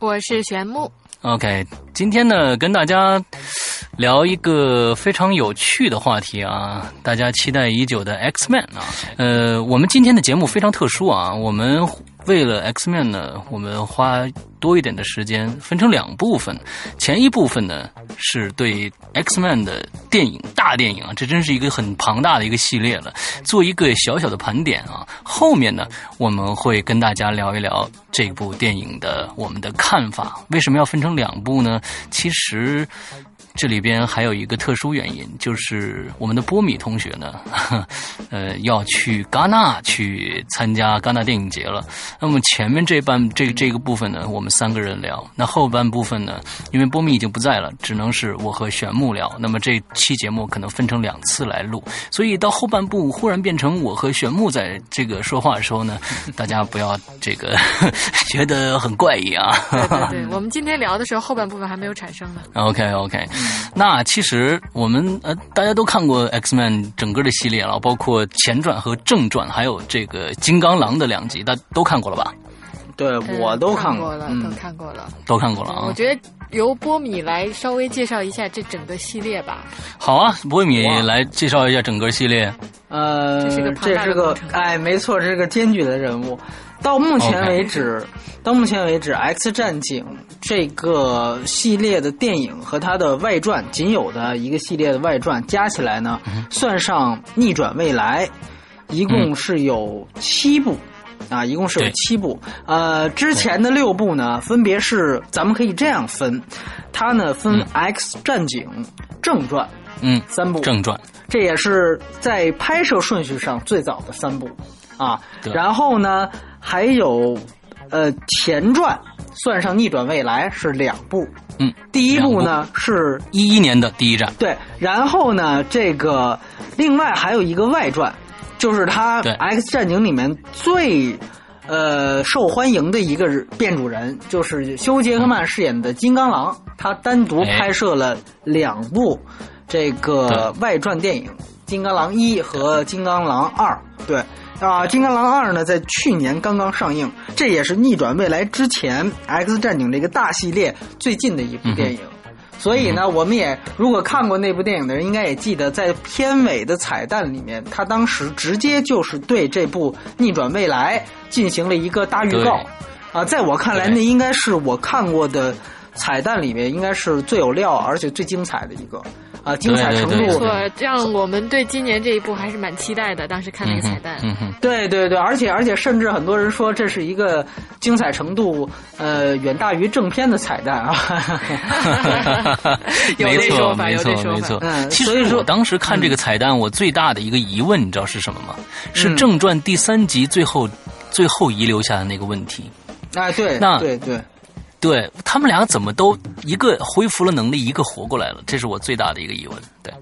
我是玄木。OK，今天呢，跟大家聊一个非常有趣的话题啊，大家期待已久的 X Man 啊。呃，我们今天的节目非常特殊啊，我们。为了 X Man 呢，我们花多一点的时间，分成两部分。前一部分呢，是对 X Man 的电影大电影啊，这真是一个很庞大的一个系列了，做一个小小的盘点啊。后面呢，我们会跟大家聊一聊这部电影的我们的看法。为什么要分成两部呢？其实。这里边还有一个特殊原因，就是我们的波米同学呢，呃，要去戛纳去参加戛纳电影节了。那么前面这半这这个部分呢，我们三个人聊；那后半部分呢，因为波米已经不在了，只能是我和玄木聊。那么这期节目可能分成两次来录，所以到后半部忽然变成我和玄木在这个说话的时候呢，大家不要这个 觉得很怪异啊。对对对，我们今天聊的时候，后半部分还没有产生呢。OK OK。那其实我们呃，大家都看过 X Man 整个的系列了，包括前传和正传，还有这个金刚狼的两集，大家都看过了吧？对，我都看过了，都看过了，都看过了啊！我觉得由波米来稍微介绍一下这整个系列吧。好啊，波米来介绍一下整个系列。呃，这是个这是个哎，没错，这是个艰巨的任务。到目前为止，到目前为止，《X 战警》这个系列的电影和它的外传，仅有的一个系列的外传加起来呢，算上《逆转未来》，一共是有七部，啊，一共是有七部。呃，之前的六部呢，分别是咱们可以这样分，它呢分《X 战警》正传，嗯，三部正传，这也是在拍摄顺序上最早的三部，啊，然后呢。还有，呃，前传算上《逆转未来》是两部，嗯，第一部呢是一一年的第一站，对，然后呢，这个另外还有一个外传，就是他《X 战警》里面最呃受欢迎的一个变主人，就是休·杰克曼饰演的金刚狼，他单独拍摄了两部这个外传电影，《金刚狼一》和《金刚狼二》，对。啊，《金刚狼二》呢，在去年刚刚上映，这也是逆转未来之前《X 战警》这个大系列最近的一部电影。所以呢，我们也如果看过那部电影的人，应该也记得，在片尾的彩蛋里面，他当时直接就是对这部逆转未来进行了一个大预告。啊，在我看来，那应该是我看过的彩蛋里面，应该是最有料而且最精彩的一个。啊，精彩程度没错，让我们对今年这一部还是蛮期待的。当时看那个彩蛋，嗯哼，对对对，而且而且，甚至很多人说这是一个精彩程度呃远大于正片的彩蛋啊。没错没错没错。嗯，其实我当时看这个彩蛋，我最大的一个疑问，你知道是什么吗？是正传第三集最后最后遗留下的那个问题。啊，对，那对对。对他们两个怎么都一个恢复了能力，一个活过来了，这是我最大的一个疑问。对，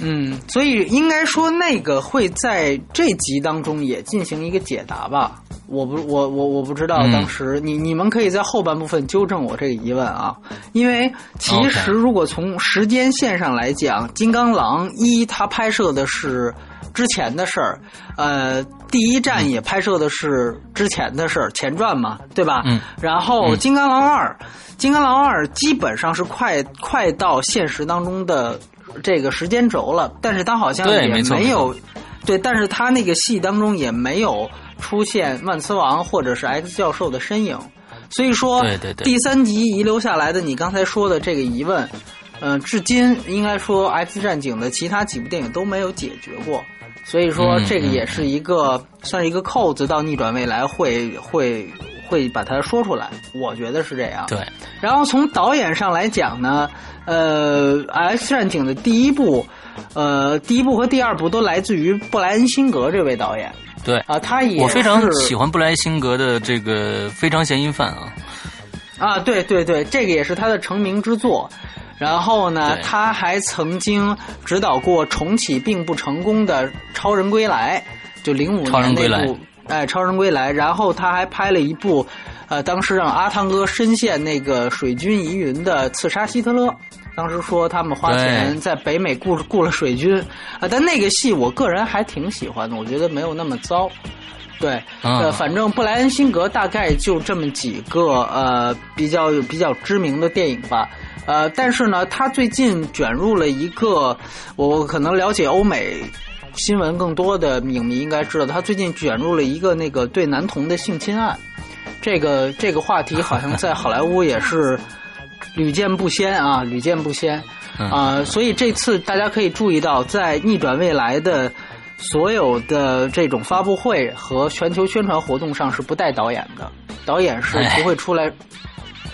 嗯，所以应该说那个会在这集当中也进行一个解答吧？我不，我我我不知道当时你你们可以在后半部分纠正我这个疑问啊，因为其实如果从时间线上来讲，《金刚狼一》它拍摄的是。之前的事儿，呃，第一站也拍摄的是之前的事儿，前传嘛，对吧？嗯。然后《金刚狼二》，《金刚狼二》基本上是快快到现实当中的这个时间轴了，但是他好像也没有，对，但是他那个戏当中也没有出现万磁王或者是 X 教授的身影，所以说，对对对，第三集遗留下来的你刚才说的这个疑问，嗯，至今应该说 X 战警的其他几部电影都没有解决过。所以说，这个也是一个算是一个扣子，到逆转未来会会会把它说出来。我觉得是这样。对。然后从导演上来讲呢，呃，《X 战警》的第一部，呃，第一部和第二部都来自于布莱恩辛格这位导演。对。啊，他也我非常喜欢布莱恩辛格的这个《非常嫌疑犯》啊。啊，对对对，这个也是他的成名之作。然后呢，他还曾经指导过重启并不成功的《超人归来》，就零五年那部哎，《超人归来》。然后他还拍了一部，呃，当时让阿汤哥深陷那个水军疑云的《刺杀希特勒》。当时说他们花钱在北美雇雇了水军啊，但那个戏我个人还挺喜欢的，我觉得没有那么糟。对，呃，反正布莱恩辛格大概就这么几个呃比较比较知名的电影吧。呃，但是呢，他最近卷入了一个，我可能了解欧美新闻更多的影迷应该知道，他最近卷入了一个那个对男童的性侵案。这个这个话题好像在好莱坞也是屡见不鲜啊，屡见不鲜啊。所以这次大家可以注意到，在逆转未来的所有的这种发布会和全球宣传活动上是不带导演的，导演是不会出来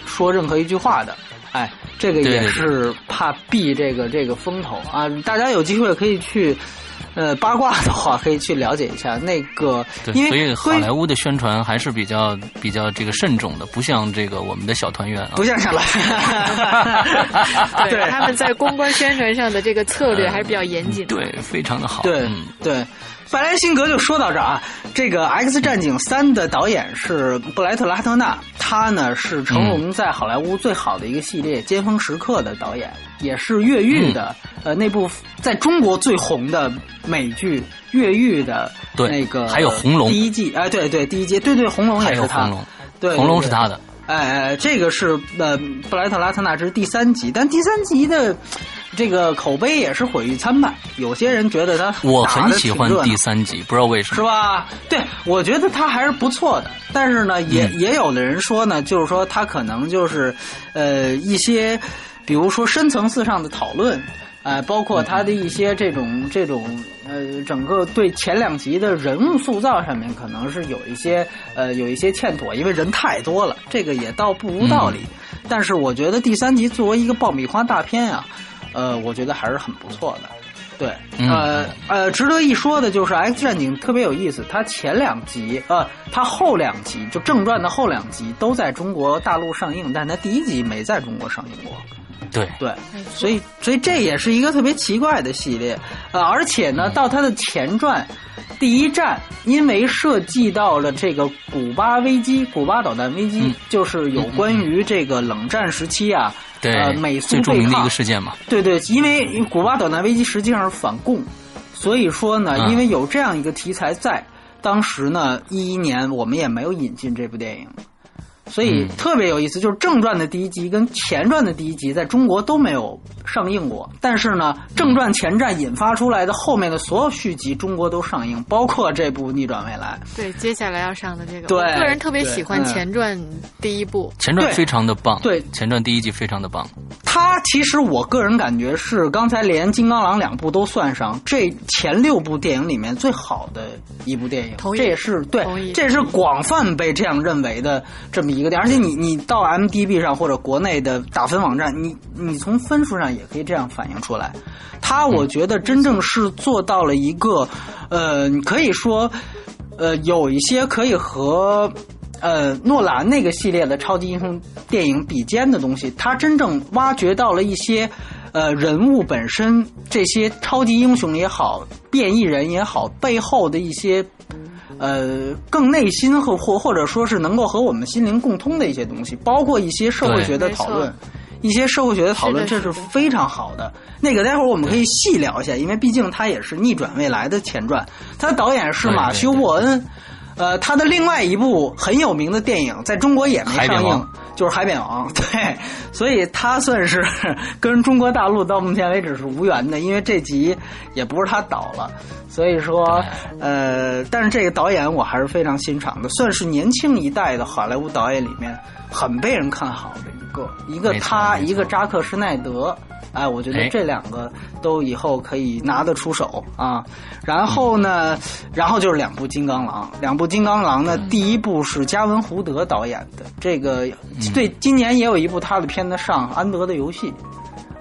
说任何一句话的。哎。这个也是怕避这个这个风头啊！大家有机会可以去，呃，八卦的话可以去了解一下那个。对，所以好莱坞的宣传还是比较比较这个慎重的，不像这个我们的小团圆啊，不像小团圆。对，他们在公关宣传上的这个策略还是比较严谨的。对，非常的好。对对。白兰辛格就说到这儿啊，这个《X 战警三》的导演是布莱特拉特纳，他呢是成龙在好莱坞最好的一个系列《尖峰时刻》的导演，也是越狱的，呃，那部在中国最红的美剧《越狱》的那个，还有《红龙》第一季，哎，对对，第一季，对对，《红龙》也是他，对，《红龙》是他的，哎哎，这个是呃布莱特拉特纳，之第三集，但第三集的。这个口碑也是毁誉参半，有些人觉得他我很喜欢第三集，不知道为什么，是吧？对，我觉得他还是不错的。但是呢，也也有的人说呢，就是说他可能就是呃一些，比如说深层次上的讨论，呃，包括他的一些这种这种呃，整个对前两集的人物塑造上面，可能是有一些呃有一些欠妥，因为人太多了，这个也倒不无道理。但是我觉得第三集作为一个爆米花大片啊。呃，我觉得还是很不错的，对，呃呃，值得一说的就是《X 战警》特别有意思，它前两集，呃，它后两集就正传的后两集都在中国大陆上映，但它第一集没在中国上映过。对对，所以所以这也是一个特别奇怪的系列，呃，而且呢，到它的前传第一站，因为涉及到了这个古巴危机、古巴导弹危机，就是有关于这个冷战时期啊。对，美苏最著名的一个事件嘛。对对，因为古巴导弹危机实际上是反共，所以说呢，因为有这样一个题材在，当时呢，一一年我们也没有引进这部电影。所以特别有意思，就是正传的第一集跟前传的第一集在中国都没有上映过，但是呢，正传前传引发出来的后面的所有续集，中国都上映，包括这部《逆转未来》。对，接下来要上的这个，对，个人特别喜欢前传第一部，前传非常的棒，对，前传第一集非常的棒。它其实我个人感觉是刚才连《金刚狼》两部都算上，这前六部电影里面最好的一部电影，这也是对，这也是广泛被这样认为的这么一。一个点，而且你你到 M D B 上或者国内的打分网站，你你从分数上也可以这样反映出来。他我觉得真正是做到了一个，呃，可以说，呃，有一些可以和呃诺兰那个系列的超级英雄电影比肩的东西。他真正挖掘到了一些呃人物本身，这些超级英雄也好，变异人也好，背后的一些。呃，更内心和或或者说是能够和我们心灵共通的一些东西，包括一些社会学的讨论，一些社会学的讨论，这是非常好的。那个待会儿我们可以细聊一下，因为毕竟它也是逆转未来的前传，它的导演是马修沃恩。呃，他的另外一部很有名的电影在中国也没上映，就是《海扁王》。对，所以他算是 跟中国大陆到目前为止是无缘的，因为这集也不是他导了。所以说，呃，但是这个导演我还是非常欣赏的，算是年轻一代的好莱坞导演里面很被人看好的一个。一个他，一个扎克施耐德。哎，我觉得这两个都以后可以拿得出手啊。然后呢，然后就是两部《金刚狼》，两部《金刚狼》呢，第一部是加文·胡德导演的，这个对，今年也有一部他的片子上《安德的游戏》。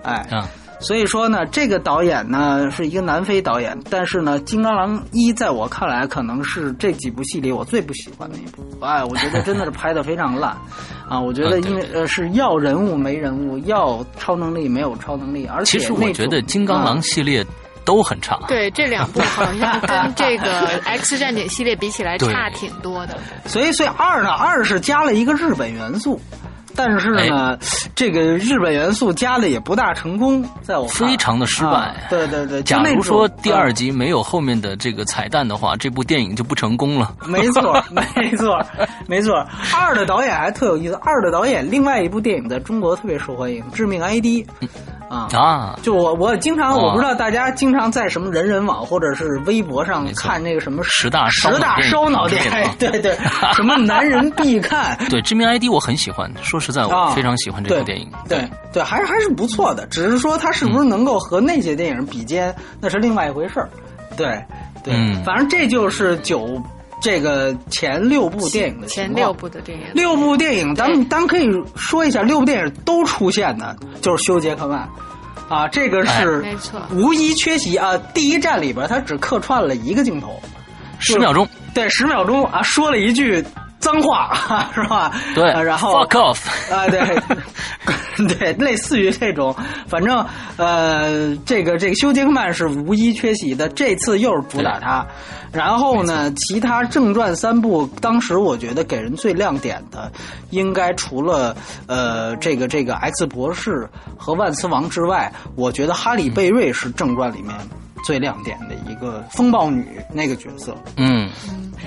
哎，所以说呢，这个导演呢是一个南非导演，但是呢，《金刚狼一》在我看来可能是这几部戏里我最不喜欢的一部。哎，我觉得真的是拍的非常烂啊！我觉得因为呃是要人物没人物，要超能力没有超能力，而且其实我觉得《金刚狼》系列都很差。对，这两部好像跟这个 X 战警系列比起来差挺多的。所以，所以二呢，二是加了一个日本元素。但是呢，这个日本元素加的也不大成功，在我非常的失败。对对对，假如说第二集没有后面的这个彩蛋的话，这部电影就不成功了。没错，没错，没错。二的导演还特有意思，二的导演另外一部电影在中国特别受欢迎，《致命 ID》。啊啊！就我我经常我不知道大家经常在什么人人网或者是微博上看那个什么十大十大烧脑电影，对对，什么男人必看。对《知名 ID》我很喜欢，说实在我非常喜欢这部电影。对对，还是还是不错的，只是说它是不是能够和那些电影比肩，那是另外一回事儿。对对，反正这就是九。这个前六部电影的前六部的电影，六部电影，咱们咱们可以说一下，六部电影都出现的，就是休杰克曼，啊，这个是没错，无一缺席。啊。第一站里边，他只客串了一个镜头，十秒钟，对，十秒钟啊，说了一句。脏话 是吧？对，然后 fuck off 啊，对，对，类似于这种，反正呃，这个这个休杰克曼是无一缺席的，这次又是主打他。然后呢，其他正传三部，当时我觉得给人最亮点的，应该除了呃这个这个 X 博士和万磁王之外，我觉得哈里贝瑞是正传里面。最亮点的一个风暴女那个角色，嗯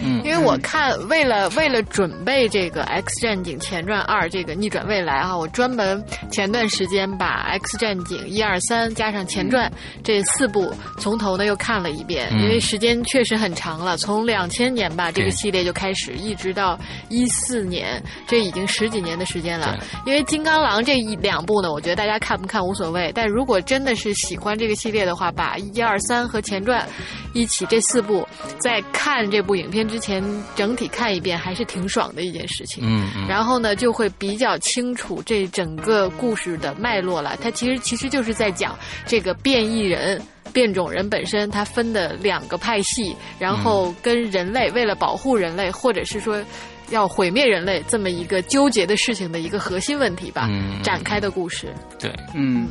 嗯，因为我看为了为了准备这个《X 战警前传二》这个逆转未来啊，我专门前段时间把《X 战警》一二三加上前传这四部从头呢又看了一遍，因为时间确实很长了，从两千年吧这个系列就开始，一直到一四年，这已经十几年的时间了。因为《金刚狼》这一两部呢，我觉得大家看不看无所谓，但如果真的是喜欢这个系列的话，把一二三和前传一起这四部，在看这部影片之前，整体看一遍还是挺爽的一件事情。嗯，然后呢，就会比较清楚这整个故事的脉络了。它其实其实就是在讲这个变异人、变种人本身，它分的两个派系，然后跟人类为了保护人类，或者是说要毁灭人类这么一个纠结的事情的一个核心问题吧，嗯展开的故事。对，嗯。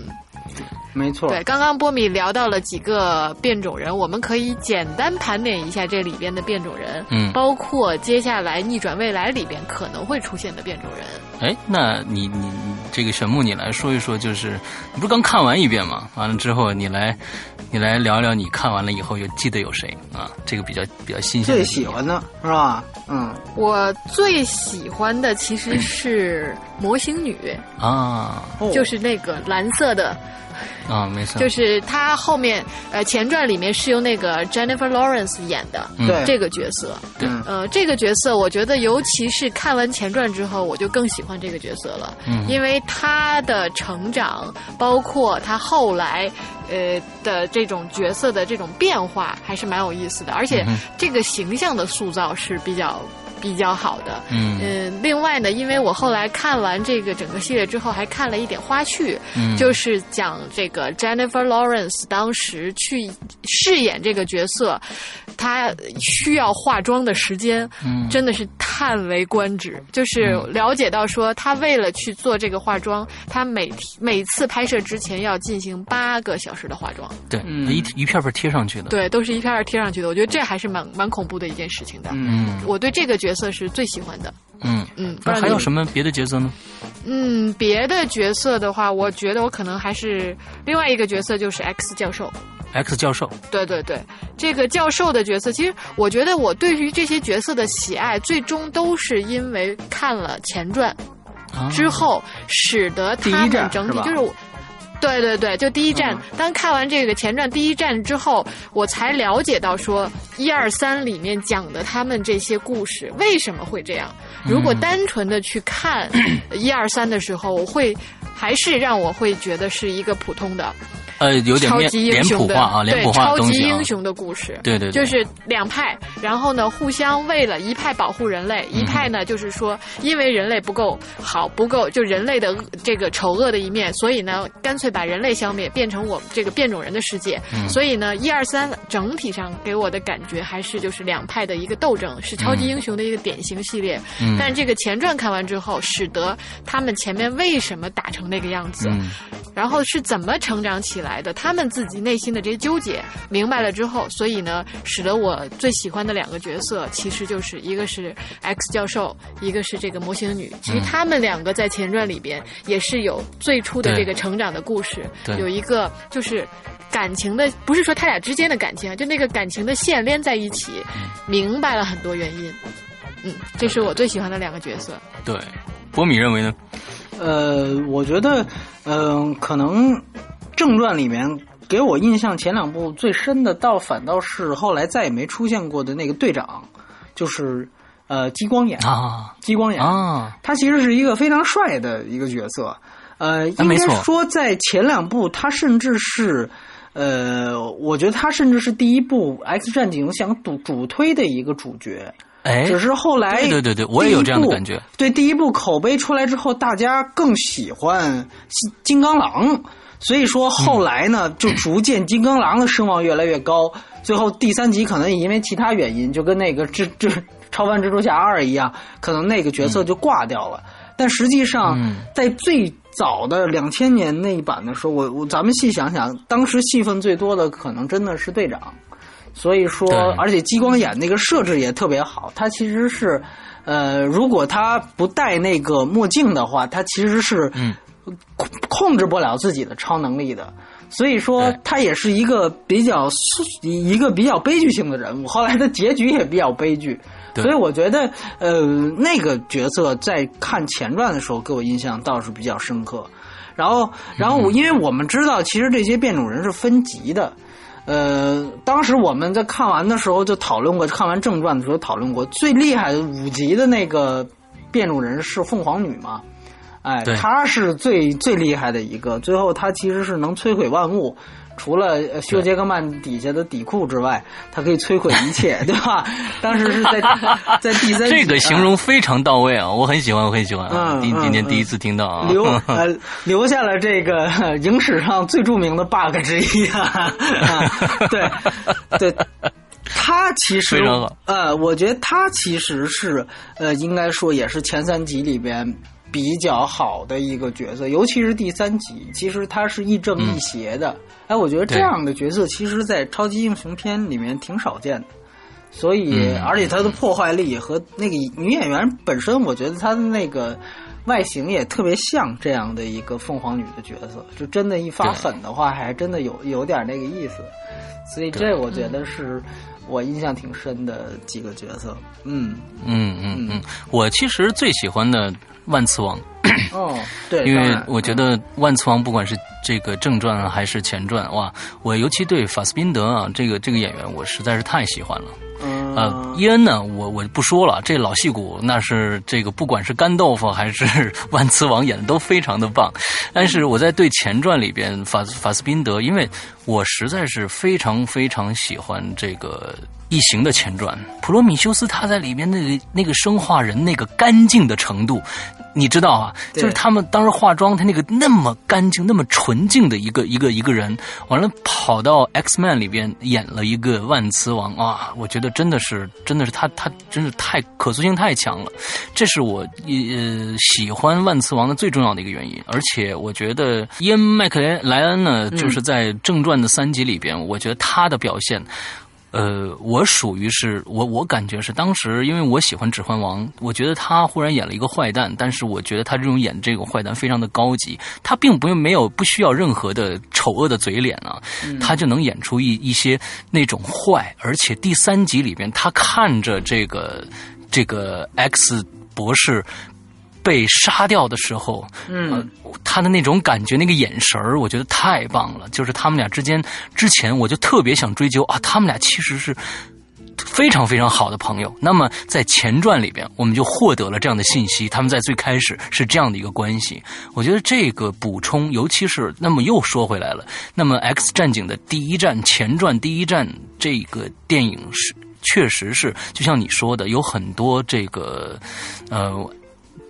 没错，对，刚刚波米聊到了几个变种人，我们可以简单盘点一下这里边的变种人，嗯，包括接下来逆转未来里边可能会出现的变种人。哎，那你你你这个玄木，你来说一说，就是你不是刚看完一遍吗？完了之后，你来你来聊聊，你看完了以后有记得有谁啊？这个比较比较新鲜。最喜欢的是吧？嗯，我最喜欢的其实是魔形女啊，就是那个蓝色的。啊，没错，就是他后面呃前传里面是由那个 Jennifer Lawrence 演的，对。这个角色，对，呃这个角色我觉得尤其是看完前传之后，我就更喜欢这个角色了，嗯，因为他的成长，包括他后来呃的这种角色的这种变化，还是蛮有意思的，而且这个形象的塑造是比较。比较好的，嗯，另外呢，因为我后来看完这个整个系列之后，还看了一点花絮，嗯，就是讲这个 Jennifer Lawrence 当时去饰演这个角色，她需要化妆的时间，嗯，真的是叹为观止。就是了解到说，她为了去做这个化妆，她每每次拍摄之前要进行八个小时的化妆，对，一一片片贴上去的，对，都是一片片贴上去的。我觉得这还是蛮蛮恐怖的一件事情的。嗯，我对这个角。角色是最喜欢的，嗯嗯，那还有什么别的角色呢？嗯，别的角色的话，我觉得我可能还是另外一个角色，就是 X 教授。X 教授，对对对，这个教授的角色，其实我觉得我对于这些角色的喜爱，最终都是因为看了前传之后，使得他们整体就是。对对对，就第一站。当看完这个前传第一站之后，我才了解到说一二三里面讲的他们这些故事为什么会这样。如果单纯的去看一二三的时候，我会还是让我会觉得是一个普通的。呃，有点超级英雄的啊，脸谱化超级英雄的故事，对对，就是两派，然后呢，互相为了一派保护人类，一派呢就是说，因为人类不够好，不够就人类的这个丑恶的一面，所以呢，干脆把人类消灭，变成我们这个变种人的世界。所以呢，一二三整体上给我的感觉还是就是两派的一个斗争，是超级英雄的一个典型系列。但这个前传看完之后，使得他们前面为什么打成那个样子，然后是怎么成长起来的，他们自己内心的这些纠结明白了之后，所以呢，使得我最喜欢的两个角色，其实就是一个是 X 教授，一个是这个模型女。其实他们两个在前传里边也是有最初的这个成长的故事，有一个就是感情的，不是说他俩之间的感情，就那个感情的线连在一起，明白了很多原因。嗯，这是我最喜欢的两个角色。对，波米认为呢？呃，我觉得，嗯，可能正传里面给我印象前两部最深的，倒反倒是后来再也没出现过的那个队长，就是呃激光眼啊，激光眼啊，他其实是一个非常帅的一个角色，呃，应该说在前两部他甚至是，呃，我觉得他甚至是第一部 X 战警想主主推的一个主角。哎，只是后来，对对对，我也有这样的感觉。对，第一部口碑出来之后，大家更喜欢金刚狼，所以说后来呢，就逐渐金刚狼的声望越来越高。最后第三集可能也因为其他原因，就跟那个蜘蜘 超凡蜘蛛侠二一样，可能那个角色就挂掉了。但实际上，在最早的两千年那一版的时候，我我咱们细想想，当时戏份最多的可能真的是队长。所以说，而且激光眼那个设置也特别好。它其实是，呃，如果他不戴那个墨镜的话，他其实是控控制不了自己的超能力的。所以说，他也是一个比较一个比较悲剧性的人物。后来的结局也比较悲剧。所以我觉得，呃，那个角色在看前传的时候给我印象倒是比较深刻。然后，然后我因为我们知道，其实这些变种人是分级的。呃，当时我们在看完的时候就讨论过，看完正传的时候讨论过，最厉害的五级的那个变种人是凤凰女嘛？哎，他是最最厉害的一个，最后他其实是能摧毁万物。除了修杰克曼底下的底裤之外，他可以摧毁一切，对吧？当时是在 在第三，这个形容非常到位啊，我很喜欢，我很喜欢啊。今今天第一次听到啊，留 呃留下了这个影史上最著名的 bug 之一啊。对对，他其实呃，我觉得他其实是呃，应该说也是前三集里边。比较好的一个角色，尤其是第三集，其实他是亦正亦邪的。哎，我觉得这样的角色，其实，在超级英雄片里面挺少见的。所以，而且他的破坏力和那个女演员本身，我觉得她的那个外形也特别像这样的一个凤凰女的角色。就真的，一发狠的话，还真的有有点那个意思。所以，这我觉得是我印象挺深的几个角色。嗯嗯嗯嗯，我其实最喜欢的。万磁王，哦，对，因为我觉得万磁王不管是这个正传还是前传，哇，我尤其对法斯宾德啊，这个这个演员，我实在是太喜欢了。呃，伊恩呢，我我不说了，这老戏骨那是这个，不管是干豆腐还是 万磁王演的都非常的棒。但是我在对前传里边法法斯宾德，因为我实在是非常非常喜欢这个。异形的前传，普罗米修斯他在里面那个那个生化人那个干净的程度，你知道啊？就是他们当时化妆，他那个那么干净、那么纯净的一个一个一个人，完了跑到 X Man 里边演了一个万磁王啊！我觉得真的是真的是他他真是太可塑性太强了，这是我呃喜欢万磁王的最重要的一个原因。而且我觉得伊恩麦克莱莱恩呢，就是在正传的三集里边，我觉得他的表现。呃，我属于是我，我感觉是当时，因为我喜欢《指环王》，我觉得他忽然演了一个坏蛋，但是我觉得他这种演这个坏蛋非常的高级，他并不用没有不需要任何的丑恶的嘴脸啊，他就能演出一一些那种坏，而且第三集里边，他看着这个这个 X 博士。被杀掉的时候，嗯，他的那种感觉，那个眼神儿，我觉得太棒了。就是他们俩之间，之前我就特别想追究啊，他们俩其实是非常非常好的朋友。那么在前传里边，我们就获得了这样的信息，他们在最开始是这样的一个关系。我觉得这个补充，尤其是那么又说回来了，那么《X 战警》的第一站前传第一站这个电影是确实是，就像你说的，有很多这个呃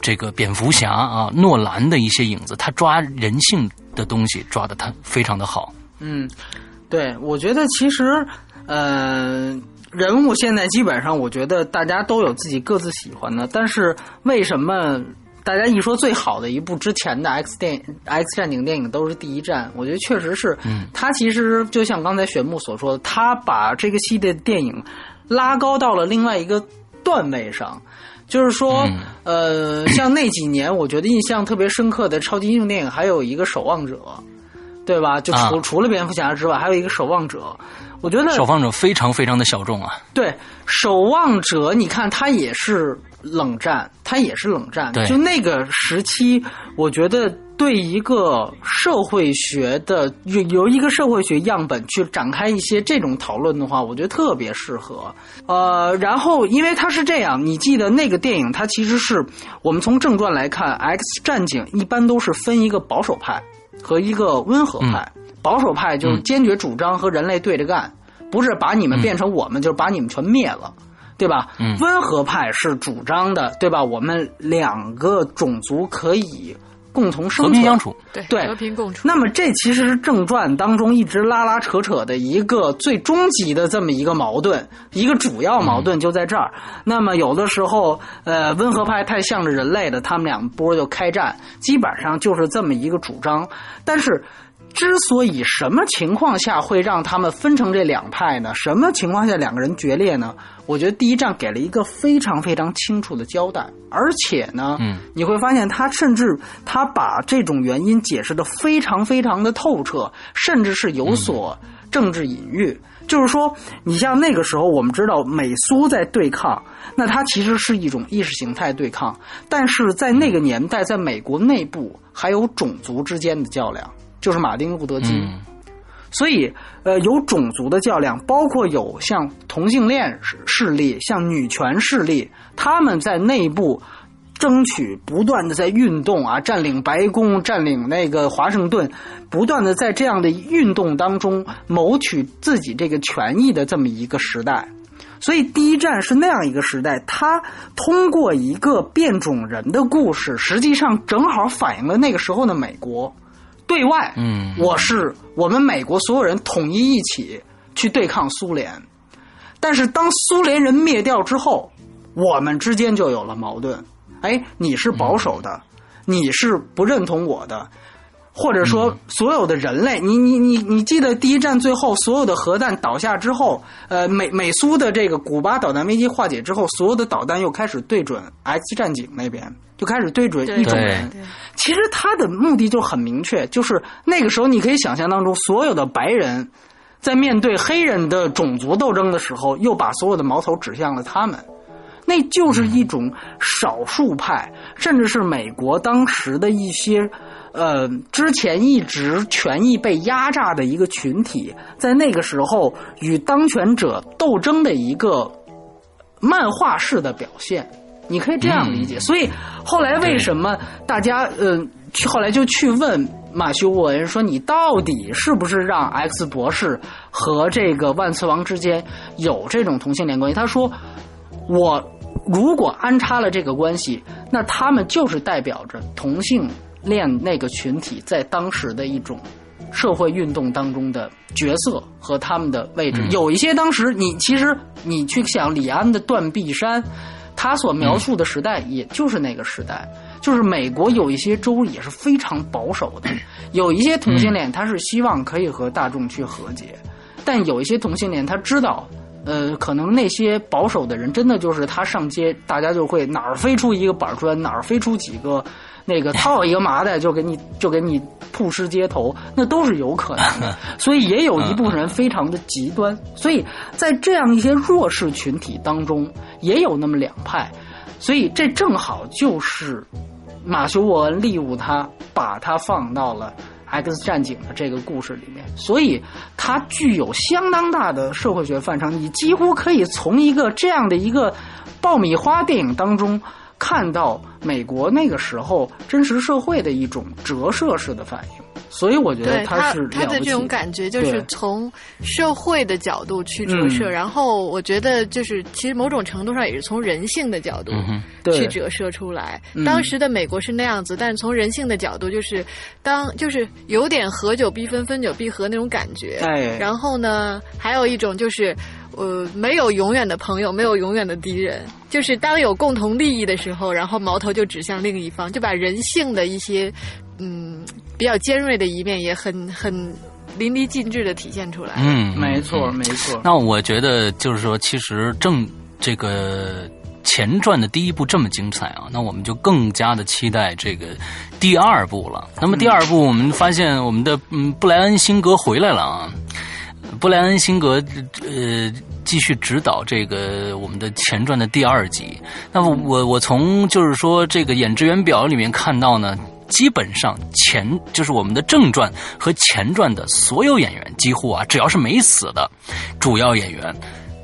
这个蝙蝠侠啊，诺兰的一些影子，他抓人性的东西抓的他非常的好。嗯，对，我觉得其实呃。人物现在基本上，我觉得大家都有自己各自喜欢的。但是为什么大家一说最好的一部之前的 X 电 X 战警电影都是第一站？我觉得确实是，嗯他其实就像刚才玄木所说的，他把这个系列电影拉高到了另外一个段位上。就是说，呃，像那几年，我觉得印象特别深刻的超级英雄电影，还有一个《守望者》，对吧？就除除了蝙蝠侠之外，还有一个《守望者》。我觉得守望者非常非常的小众啊。对，守望者，你看他也是冷战，他也是冷战。对，就那个时期，我觉得对一个社会学的由由一个社会学样本去展开一些这种讨论的话，我觉得特别适合。呃，然后因为它是这样，你记得那个电影，它其实是我们从正传来看，《X 战警》一般都是分一个保守派和一个温和派。保守派就是坚决主张和人类对着干，不是把你们变成我们，就是把你们全灭了，对吧？温和派是主张的，对吧？我们两个种族可以共同生存、和平相处，对，和平共处。那么这其实是正传当中一直拉拉扯扯的一个最终极的这么一个矛盾，一个主要矛盾就在这儿。那么有的时候，呃，温和派太向着人类的，他们两波就开战，基本上就是这么一个主张，但是。之所以什么情况下会让他们分成这两派呢？什么情况下两个人决裂呢？我觉得第一站给了一个非常非常清楚的交代，而且呢，嗯，你会发现他甚至他把这种原因解释的非常非常的透彻，甚至是有所政治隐喻。就是说，你像那个时候，我们知道美苏在对抗，那它其实是一种意识形态对抗，但是在那个年代，在美国内部还有种族之间的较量。就是马丁路德金，所以呃，有种族的较量，包括有像同性恋势力、像女权势力，他们在内部争取，不断的在运动啊，占领白宫，占领那个华盛顿，不断的在这样的运动当中谋取自己这个权益的这么一个时代。所以第一站是那样一个时代，他通过一个变种人的故事，实际上正好反映了那个时候的美国。对外，嗯，我是我们美国所有人统一一起去对抗苏联，但是当苏联人灭掉之后，我们之间就有了矛盾。哎，你是保守的，你是不认同我的。或者说，所有的人类，你你你你记得第一战最后所有的核弹倒下之后，呃，美美苏的这个古巴导弹危机化解之后，所有的导弹又开始对准 X 战警那边，就开始对准一种人。其实他的目的就很明确，就是那个时候你可以想象当中，所有的白人在面对黑人的种族斗争的时候，又把所有的矛头指向了他们，那就是一种少数派，甚至是美国当时的一些。呃，之前一直权益被压榨的一个群体，在那个时候与当权者斗争的一个漫画式的表现，你可以这样理解。所以后来为什么大家呃，后来就去问马修·沃恩说：“你到底是不是让 X 博士和这个万磁王之间有这种同性恋关系？”他说：“我如果安插了这个关系，那他们就是代表着同性。”练那个群体在当时的一种社会运动当中的角色和他们的位置，有一些当时你其实你去想李安的《断臂山》，他所描述的时代也就是那个时代，就是美国有一些州也是非常保守的，有一些同性恋他是希望可以和大众去和解，但有一些同性恋他知道，呃，可能那些保守的人真的就是他上街，大家就会哪儿飞出一个板砖，哪儿飞出几个。那个套一个麻袋就给你就给你曝尸街头，那都是有可能的。所以也有一部分人非常的极端。所以在这样一些弱势群体当中，也有那么两派。所以这正好就是马修·沃恩利用他把他放到了 X 战警的这个故事里面，所以它具有相当大的社会学范畴。你几乎可以从一个这样的一个爆米花电影当中看到美国那个时候真实社会的一种折射式的反应。所以我觉得他是他的这种感觉，就是从社会的角度去折射。然后我觉得，就是其实某种程度上也是从人性的角度去折射出来。当时的美国是那样子，但是从人性的角度，就是当就是有点合久必分，分久必合那种感觉。哎，然后呢，还有一种就是呃，没有永远的朋友，没有永远的敌人。就是当有共同利益的时候，然后矛头就指向另一方，就把人性的一些。嗯，比较尖锐的一面也很很淋漓尽致的体现出来。嗯，没错，没错。那我觉得就是说，其实正这个前传的第一部这么精彩啊，那我们就更加的期待这个第二部了。那么第二部，我们发现我们的嗯布莱恩辛格回来了啊，布莱恩辛格呃继续指导这个我们的前传的第二集。那么我我从就是说这个演职员表里面看到呢。基本上前就是我们的正传和前传的所有演员，几乎啊，只要是没死的主要演员，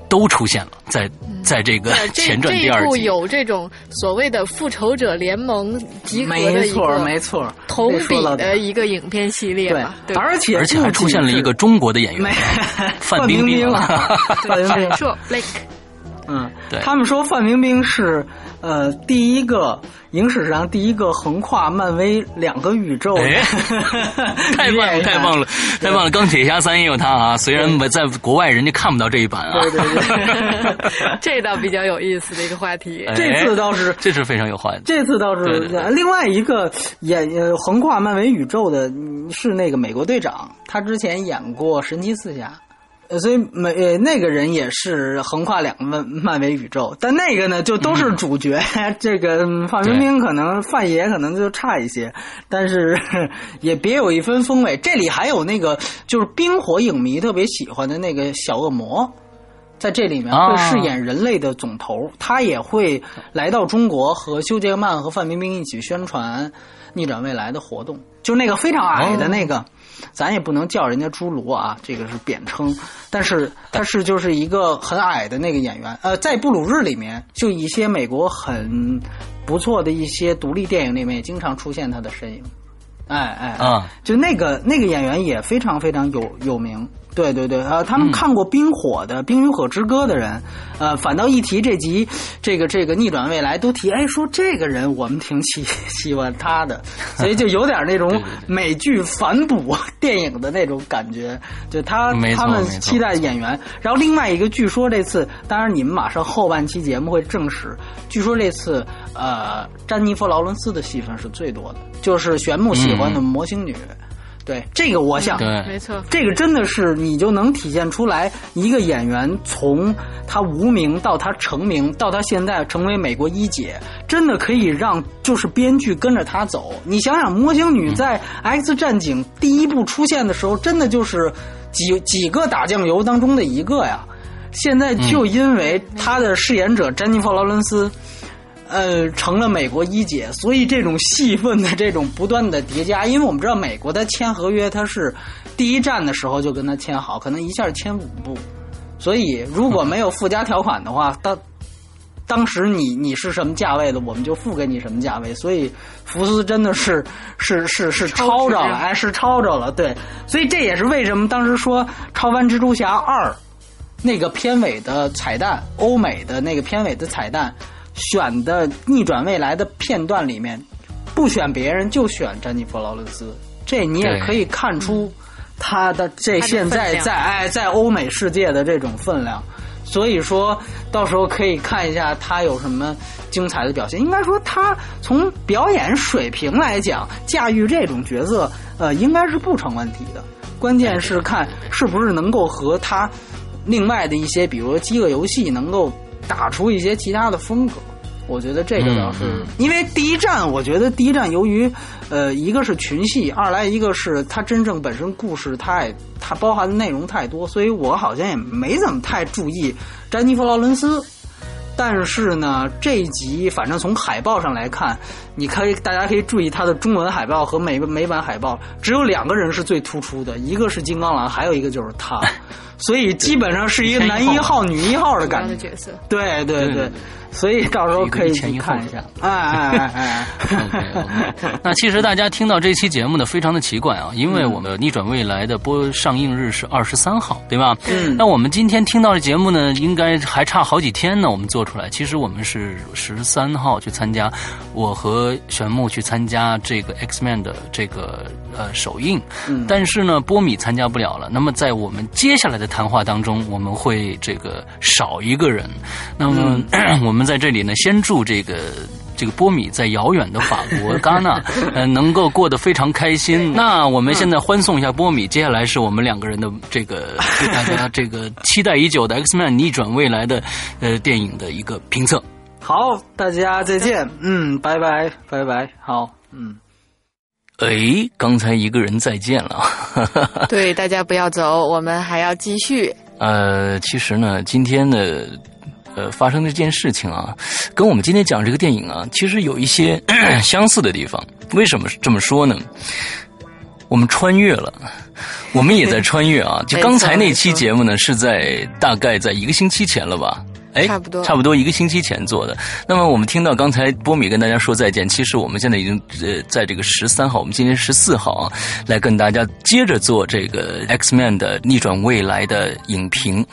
都出现了在在这个前传第二部有这种所谓的复仇者联盟集合的一个没错同比的一个影片系列嘛，对，而且而且还出现了一个中国的演员 范冰冰啊，范冰冰，Blake，嗯，对，他们说范冰冰是呃第一个。影史上第一个横跨漫威两个宇宙，太棒了，太棒了，太棒了！钢铁侠三也有他啊，虽然在国外人家看不到这一版啊。对对对，这倒比较有意思的一个话题。这次倒是，这是非常有话题。这次倒是另外一个演横跨漫威宇宙的是那个美国队长，他之前演过神奇四侠。呃，所以美呃那个人也是横跨两个漫漫威宇宙，但那个呢就都是主角。这个范冰冰可能范爷可能就差一些，但是也别有一分风味。这里还有那个就是冰火影迷特别喜欢的那个小恶魔，在这里面会饰演人类的总头，他也会来到中国和修杰克曼和范冰冰一起宣传逆转未来的活动，就那个非常矮的那个。咱也不能叫人家侏儒啊，这个是贬称。但是他是就是一个很矮的那个演员。呃，在布鲁日里面，就一些美国很不错的一些独立电影里面，也经常出现他的身影。哎哎啊，就那个那个演员也非常非常有有名。对对对，呃，他们看过《冰火》的《冰与火之歌》的人，呃，反倒一提这集，这个这个逆转未来，都提，哎，说这个人我们挺喜 喜欢他的，所以就有点那种 美剧反哺电影的那种感觉，就他他们期待演员。然后另外一个，据说这次，当然你们马上后半期节目会证实，据说这次呃，詹妮弗·劳伦斯的戏份是最多的，就是玄牧喜欢的魔星女。对这个，我想，对，没错，这个真的是你就能体现出来，一个演员从他无名到他成名，到他现在成为美国一姐，真的可以让就是编剧跟着他走。你想想，魔形女在《X 战警》第一部出现的时候，真的就是几几个打酱油当中的一个呀。现在就因为他的饰演者詹妮弗·劳伦斯。呃，成了美国一姐，所以这种戏份的这种不断的叠加，因为我们知道美国的签合约，它是第一站的时候就跟他签好，可能一下签五部，所以如果没有附加条款的话，当当时你你是什么价位的，我们就付给你什么价位，所以福斯真的是是是是抄着了，哎，是抄着了，对，所以这也是为什么当时说《超凡蜘蛛侠二》那个片尾的彩蛋，欧美的那个片尾的彩蛋。选的逆转未来的片段里面，不选别人就选詹妮弗·劳伦斯，这你也可以看出他的这现在在哎在欧美世界的这种分量。所以说到时候可以看一下他有什么精彩的表现。应该说他从表演水平来讲，驾驭这种角色呃应该是不成问题的。关键是看是不是能够和他另外的一些，比如说饥饿游戏能够。打出一些其他的风格，我觉得这个倒是，因为第一站，我觉得第一站由于，呃，一个是群戏，二来一个是它真正本身故事太，它包含的内容太多，所以我好像也没怎么太注意詹妮弗·劳伦斯但是呢，这一集反正从海报上来看，你可以大家可以注意它的中文海报和美美版海报，只有两个人是最突出的，一个是金刚狼，还有一个就是他，所以基本上是一个男一号、女一号的感觉。对对对。所以到时候可以去看一下，哎哎哎哎。那其实大家听到这期节目呢，非常的奇怪啊，因为我们逆转未来的播上映日是二十三号，对吧？嗯。那我们今天听到的节目呢，应该还差好几天呢，我们做出来。其实我们是十三号去参加，我和玄木去参加这个 X Man 的这个呃首映，嗯。但是呢，波米参加不了了。那么在我们接下来的谈话当中，我们会这个少一个人。那么我们。我们在这里呢，先祝这个这个波米在遥远的法国 戛纳，呃，能够过得非常开心。那我们现在欢送一下波米，接下来是我们两个人的这个对大家这个期待已久的《X Man 逆转未来》的呃电影的一个评测。好，大家再见，嗯，拜拜，拜拜，好，嗯。哎，刚才一个人再见了，对，大家不要走，我们还要继续。呃，其实呢，今天的。呃，发生这件事情啊，跟我们今天讲这个电影啊，其实有一些 相似的地方。为什么这么说呢？我们穿越了，我们也在穿越啊。就刚才那期节目呢，是在大概在一个星期前了吧。哎，差不多，差不多一个星期前做的。那么我们听到刚才波米跟大家说再见，其实我们现在已经呃在这个十三号，我们今天十四号啊，来跟大家接着做这个 X Man 的逆转未来的影评。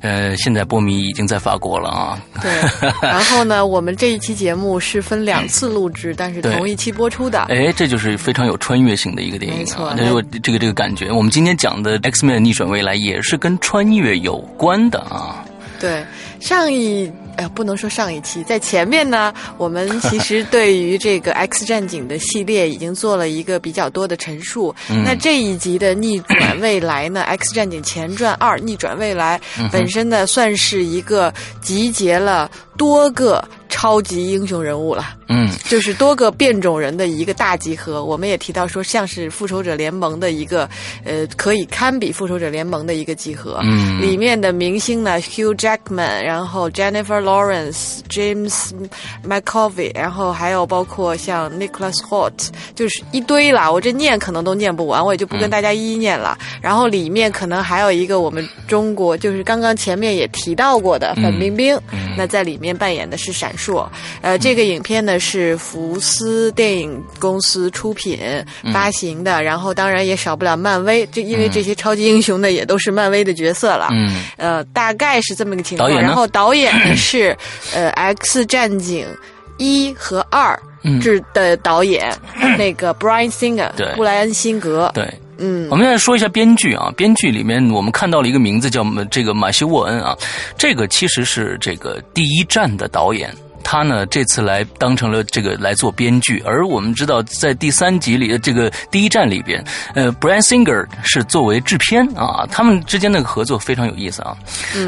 呃，现在波米已经在法国了啊。对。然后呢，我们这一期节目是分两次录制，但是同一期播出的。哎，这就是非常有穿越性的一个电影啊！没错，这个这个这个感觉。我们今天讲的 X Man 逆转未来也是跟穿越有关的啊。对。上一呃，不能说上一期，在前面呢，我们其实对于这个 X 战警的系列已经做了一个比较多的陈述。那这一集的逆转未来呢，《X 战警前传二：逆转未来》本身呢，算是一个集结了多个超级英雄人物了。嗯，就是多个变种人的一个大集合。我们也提到说，像是复仇者联盟的一个呃，可以堪比复仇者联盟的一个集合。嗯，里面的明星呢，Hugh Jackman。然后 Jennifer Lawrence、James McAvoy，然后还有包括像 Nicholas Hoult，就是一堆啦。我这念可能都念不完，我也就不跟大家一一念了。然后里面可能还有一个我们中国，就是刚刚前面也提到过的范冰冰，那在里面扮演的是闪烁。呃，这个影片呢是福斯电影公司出品发行的，然后当然也少不了漫威，这因为这些超级英雄呢也都是漫威的角色了。嗯，呃，大概是这么个情况。然后。导演是呃《X 战警》一和二制的导演，那个 Brian Singer，布莱恩辛格。对，嗯，我们现在说一下编剧啊，编剧里面我们看到了一个名字叫这个马修沃恩啊，这个其实是这个第一站的导演。他呢，这次来当成了这个来做编剧，而我们知道，在第三集里的这个第一站里边，呃，Brian Singer 是作为制片啊，他们之间那个合作非常有意思啊，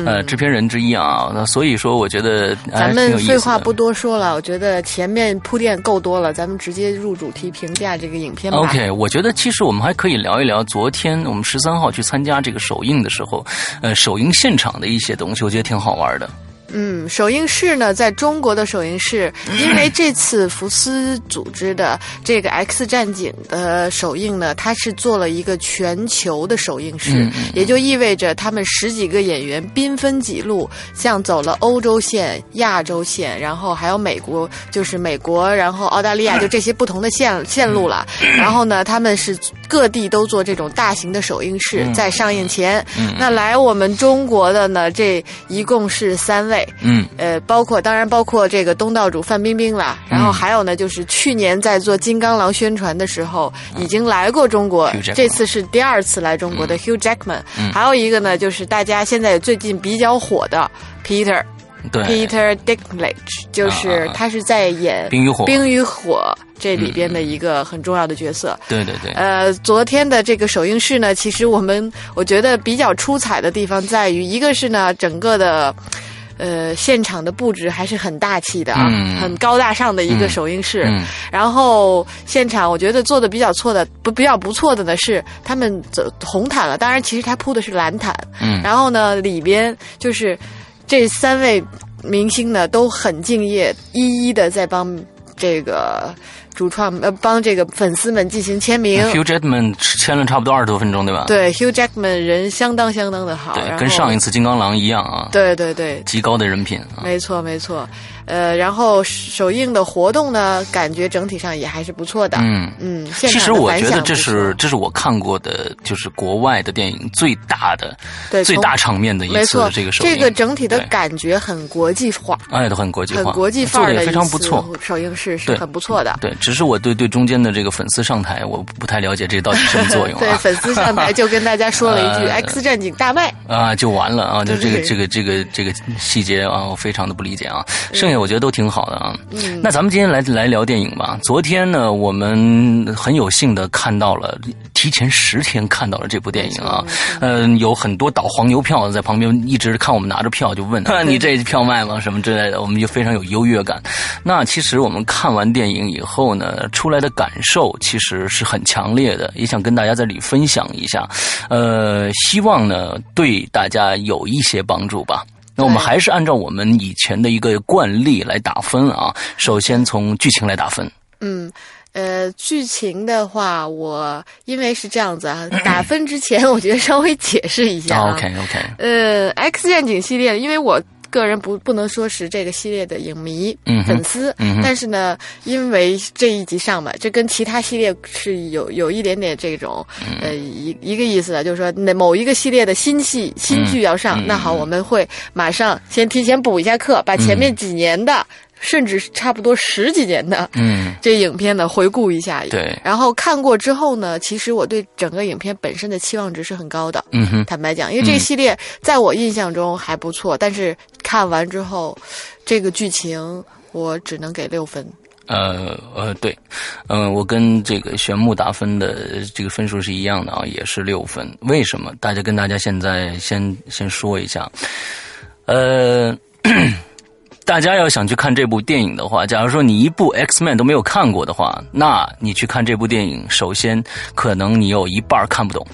呃，制片人之一啊，那所以说我觉得咱们废话不多说了，我觉得前面铺垫够多了，咱们直接入主题评价这个影片吧。OK，我觉得其实我们还可以聊一聊昨天我们十三号去参加这个首映的时候，呃，首映现场的一些东西，我觉得挺好玩的。嗯，首映式呢，在中国的首映式，因为这次福斯组织的这个《X 战警》的首映呢，它是做了一个全球的首映式，也就意味着他们十几个演员兵分几路，像走了欧洲线、亚洲线，然后还有美国，就是美国，然后澳大利亚，就这些不同的线线路了。然后呢，他们是各地都做这种大型的首映式，在上映前，那来我们中国的呢，这一共是三位。嗯，呃，包括当然包括这个东道主范冰冰啦，然后还有呢，就是去年在做金刚狼宣传的时候已经来过中国，这次是第二次来中国的 Hugh Jackman，还有一个呢，就是大家现在最近比较火的 Peter，对，Peter Dinklage，就是他是在演《冰与火》冰与火这里边的一个很重要的角色。对对对。呃，昨天的这个首映式呢，其实我们我觉得比较出彩的地方在于，一个是呢，整个的。呃，现场的布置还是很大气的啊，很高大上的一个首映式。然后现场我觉得做的比较错的，不比较不错的呢是他们走红毯了，当然其实他铺的是蓝毯。嗯。然后呢，里边就是这三位明星呢都很敬业，一一的在帮这个。主创呃，帮这个粉丝们进行签名。Hugh Jackman 签了差不多二十多分钟，对吧？对，Hugh Jackman 人相当相当的好，对，跟上一次金刚狼一样啊。对对对，极高的人品。没错没错。呃，然后首映的活动呢，感觉整体上也还是不错的。嗯嗯，其实我觉得这是这是我看过的，就是国外的电影最大的、最大场面的一次这个首映。这个整体的感觉很国际化，哎，都很国际化，很国际范儿的非常不错。首映式是很不错的。对，只是我对对中间的这个粉丝上台，我不太了解这到底什么作用。对，粉丝上台就跟大家说了一句 “X 战警大卖”啊，就完了啊！就这个这个这个这个细节啊，我非常的不理解啊。剩下我觉得都挺好的。啊，那咱们今天来来聊电影吧。昨天呢，我们很有幸的看到了，提前十天看到了这部电影啊。嗯，有很多倒黄牛票在旁边一直看我们拿着票，就问 你这票卖吗？什么之类的，我们就非常有优越感。那其实我们看完电影以后呢，出来的感受其实是很强烈的，也想跟大家在这里分享一下。呃，希望呢对大家有一些帮助吧。那我们还是按照我们以前的一个惯例来打分啊。首先从剧情来打分。嗯，呃，剧情的话，我因为是这样子啊，打分之前，我觉得稍微解释一下。OK OK。呃，X 战警系列，因为我。个人不不能说是这个系列的影迷粉丝，但是呢，因为这一集上嘛，这跟其他系列是有有一点点这种呃一一个意思的，就是说那某一个系列的新戏新剧要上，那好，我们会马上先提前补一下课，把前面几年的。甚至差不多十几年的，嗯，这影片呢回顾一下，对，然后看过之后呢，其实我对整个影片本身的期望值是很高的，嗯哼，坦白讲，因为这个系列在我印象中还不错，但是看完之后，这个剧情我只能给六分。呃呃，对，嗯，我跟这个玄木打分的这个分数是一样的啊，也是六分。为什么？大家跟大家现在先先说一下，呃。大家要想去看这部电影的话，假如说你一部 X Man 都没有看过的话，那你去看这部电影，首先可能你有一半看不懂。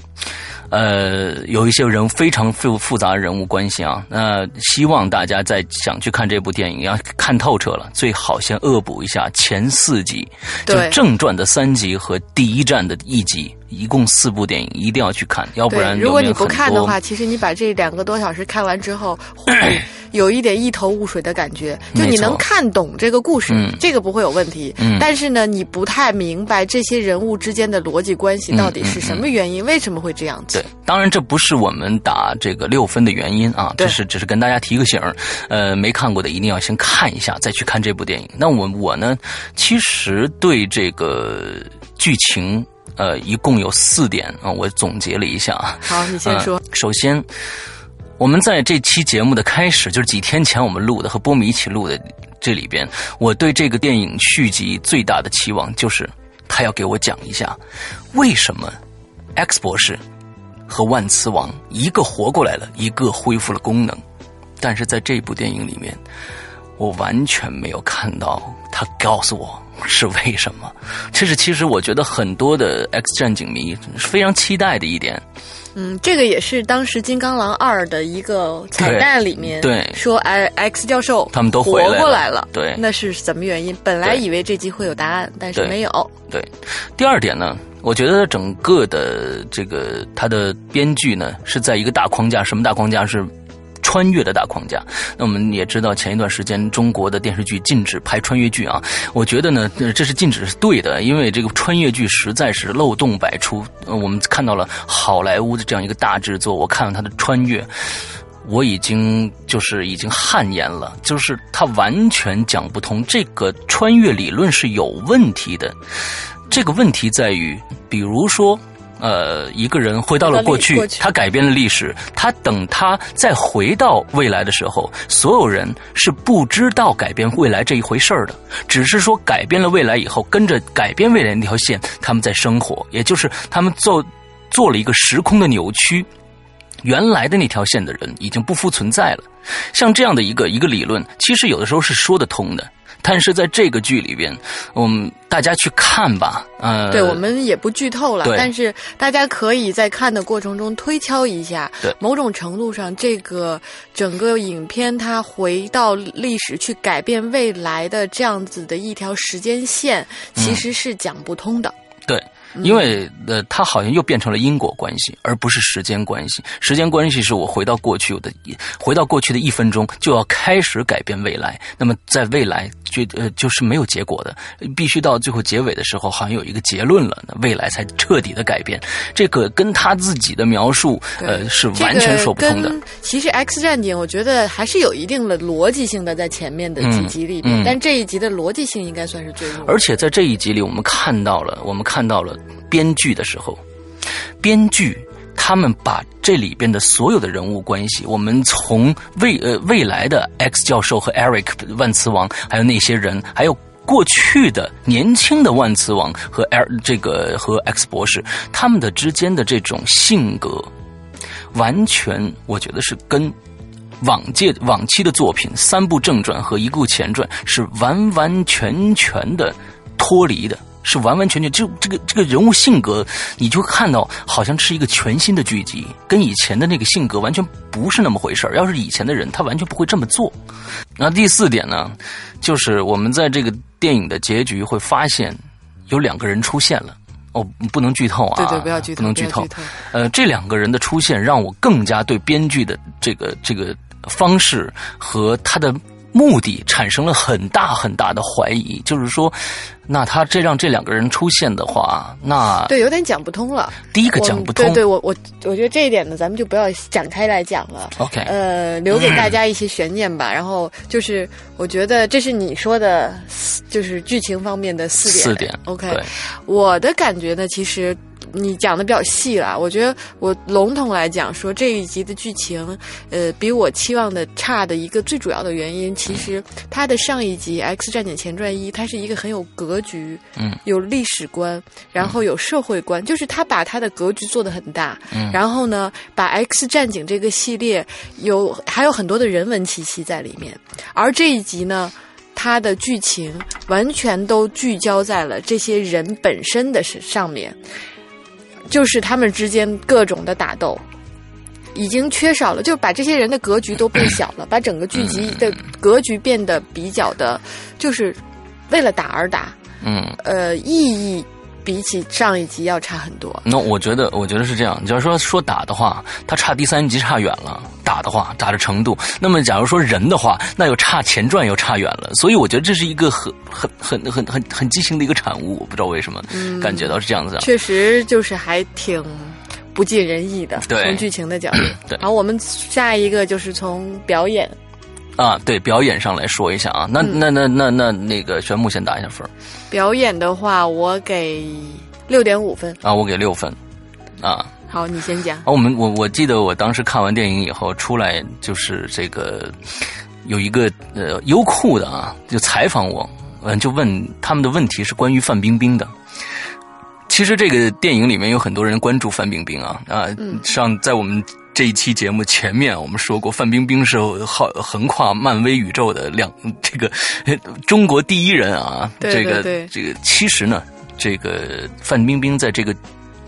呃，有一些人非常复复杂的人物关系啊，那希望大家在想去看这部电影要看透彻了，最好先恶补一下前四集，就正传的三集和第一站的一集。一共四部电影，一定要去看，要不然如果你不看的话，其实你把这两个多小时看完之后，会有一点一头雾水的感觉。就你能看懂这个故事，这个不会有问题。但是呢，你不太明白这些人物之间的逻辑关系到底是什么原因，为什么会这样子？对，当然这不是我们打这个六分的原因啊，这是只是跟大家提个醒儿。呃，没看过的一定要先看一下，再去看这部电影。那我我呢，其实对这个剧情。呃，一共有四点啊，我总结了一下啊。好，你先说。首先，我们在这期节目的开始，就是几天前我们录的，和波米一起录的这里边，我对这个电影续集最大的期望就是，他要给我讲一下，为什么 X 博士和万磁王一个活过来了，一个恢复了功能，但是在这部电影里面，我完全没有看到他告诉我。是为什么？这是其实我觉得很多的 X 战警迷非常期待的一点。嗯，这个也是当时《金刚狼二》的一个彩蛋里面对说，哎，X 教授他们都活过来了。对，那是什么原因？本来以为这集会有答案，但是没有。对，第二点呢，我觉得整个的这个它的编剧呢是在一个大框架，什么大框架是？穿越的大框架，那我们也知道，前一段时间中国的电视剧禁止拍穿越剧啊。我觉得呢，这是禁止是对的，因为这个穿越剧实在是漏洞百出。我们看到了好莱坞的这样一个大制作，我看了他的穿越，我已经就是已经汗颜了，就是他完全讲不通，这个穿越理论是有问题的。这个问题在于，比如说。呃，一个人回到了过去，他改变了历史。他等他再回到未来的时候，所有人是不知道改变未来这一回事儿的，只是说改变了未来以后，跟着改变未来那条线，他们在生活，也就是他们做做了一个时空的扭曲，原来的那条线的人已经不复存在了。像这样的一个一个理论，其实有的时候是说得通的。但是在这个剧里边，我们大家去看吧，呃，对我们也不剧透了，但是大家可以在看的过程中推敲一下，对，某种程度上，这个整个影片它回到历史去改变未来的这样子的一条时间线，其实是讲不通的，对。因为呃，它好像又变成了因果关系，而不是时间关系。时间关系是我回到过去我的，回到过去的一分钟就要开始改变未来。那么在未来就呃就是没有结果的，必须到最后结尾的时候，好像有一个结论了，那未来才彻底的改变。这个跟他自己的描述呃是完全说不通的。其实《X 战警》我觉得还是有一定的逻辑性的，在前面的几集里面，但这一集的逻辑性应该算是最弱。而且在这一集里，我们看到了，我们看到了。编剧的时候，编剧他们把这里边的所有的人物关系，我们从未呃未来的 X 教授和 Eric 万磁王，还有那些人，还有过去的年轻的万磁王和 R 这个和 X 博士，他们的之间的这种性格，完全我觉得是跟往届往期的作品三部正传和一部前传是完完全全的脱离的。是完完全全就这个这个人物性格，你就看到好像是一个全新的剧集，跟以前的那个性格完全不是那么回事要是以前的人，他完全不会这么做。那第四点呢，就是我们在这个电影的结局会发现，有两个人出现了。哦，不能剧透啊！对对，不要剧透，不能剧透。呃，这两个人的出现让我更加对编剧的这个这个方式和他的。目的产生了很大很大的怀疑，就是说，那他这让这两个人出现的话，那对有点讲不通了。第一个讲不通，对对，我我我觉得这一点呢，咱们就不要展开来讲了。OK，呃，留给大家一些悬念吧。然后就是，我觉得这是你说的，就是剧情方面的四点。四点，OK。我的感觉呢，其实。你讲的比较细了，我觉得我笼统来讲说这一集的剧情，呃，比我期望的差的一个最主要的原因，其实它的上一集《X 战警前传一》，它是一个很有格局，嗯，有历史观，然后有社会观，就是他把他的格局做得很大，嗯，然后呢，把 X 战警这个系列有还有很多的人文气息在里面，而这一集呢，它的剧情完全都聚焦在了这些人本身的是上面。就是他们之间各种的打斗，已经缺少了，就把这些人的格局都变小了，把整个剧集的格局变得比较的，就是为了打而打，嗯，呃，意义。比起上一集要差很多。那我觉得，我觉得是这样。假如说说打的话，它差第三集差远了。打的话，打的程度。那么，假如说人的话，那又差前传又差远了。所以，我觉得这是一个很很很很很很畸形的一个产物。我不知道为什么，感觉到是这样子。确实，就是还挺不尽人意的。从剧情的角度。对。然后我们下一个就是从表演。啊，对表演上来说一下啊，那那那那那那个玄木先打一下分表演的话，我给六点五分。啊，我给六分。啊，好，你先讲。啊，我们我我记得我当时看完电影以后出来，就是这个有一个呃优酷的啊，就采访我，嗯，就问他们的问题是关于范冰冰的。其实这个电影里面有很多人关注范冰冰啊啊，上在我们。这一期节目前面我们说过，范冰冰是好横跨漫威宇宙的两这个中国第一人啊，这个这个其实呢，这个范冰冰在这个。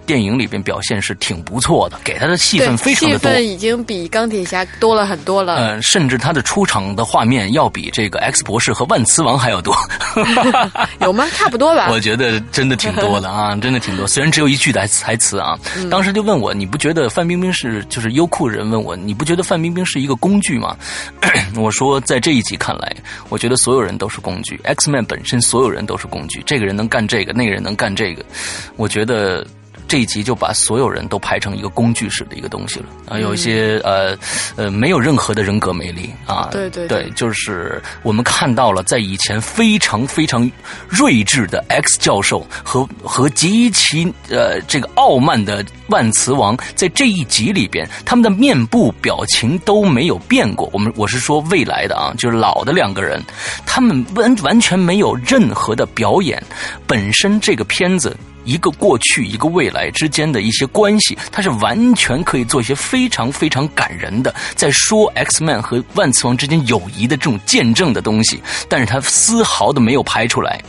电影里边表现是挺不错的，给他的戏份非常的多，戏份已经比钢铁侠多了很多了。嗯，甚至他的出场的画面要比这个 X 博士和万磁王还要多。有吗？差不多吧。我觉得真的挺多的 啊，真的挺多。虽然只有一句台台词啊，当时就问我，你不觉得范冰冰是就是优酷人问我，你不觉得范冰冰是一个工具吗？我说，在这一集看来，我觉得所有人都是工具，X Man 本身所有人都是工具，这个人能干这个，那个人能干这个，我觉得。这一集就把所有人都拍成一个工具式的一个东西了啊，有一些呃呃没有任何的人格魅力啊，对对对，就是我们看到了在以前非常非常睿智的 X 教授和和极其呃这个傲慢的万磁王，在这一集里边，他们的面部表情都没有变过。我们我是说未来的啊，就是老的两个人，他们完完全没有任何的表演，本身这个片子。一个过去一个未来之间的一些关系，它是完全可以做一些非常非常感人的，在说 X Man 和万磁王之间友谊的这种见证的东西，但是他丝毫的没有拍出来。